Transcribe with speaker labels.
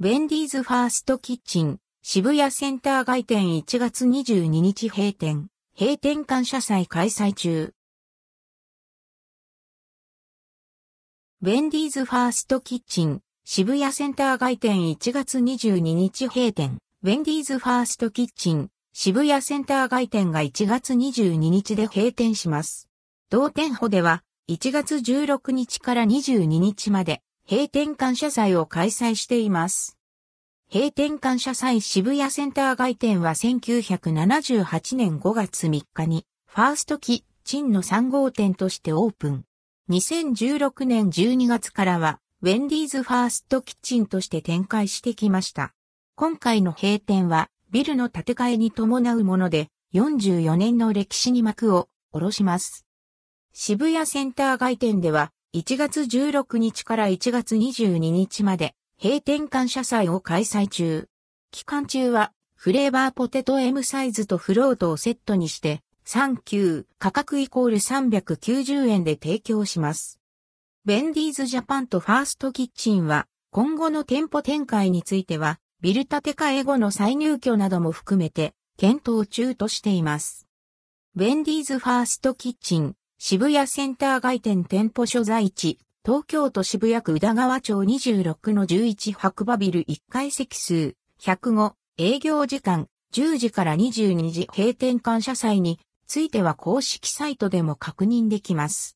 Speaker 1: ウェンディーズファーストキッチン、渋谷センター街店1月22日閉店、閉店感謝祭開催中。ウェンディーズファーストキッチン、渋谷センター街店1月22日閉店、ウェンディーズファーストキッチン、渋谷センター街店が1月22日で閉店します。同店舗では1月16日から22日まで閉店感謝祭を開催しています。閉店感謝祭渋谷センター街店は1978年5月3日にファーストキッチンの3号店としてオープン。2016年12月からはウェンディーズファーストキッチンとして展開してきました。今回の閉店はビルの建て替えに伴うもので、44年の歴史に幕を下ろします。渋谷センター街店では、1月16日から1月22日まで、閉店感謝祭を開催中。期間中は、フレーバーポテト M サイズとフロートをセットにして、39価格イコール390円で提供します。ベンディーズジャパンとファーストキッチンは、今後の店舗展開については、ビル建て替え後の再入居なども含めて検討中としています。ウェンディーズファーストキッチン渋谷センター外店店舗所在地東京都渋谷区宇田川町26の11白馬ビル1階席数105営業時間10時から22時閉店感謝祭については公式サイトでも確認できます。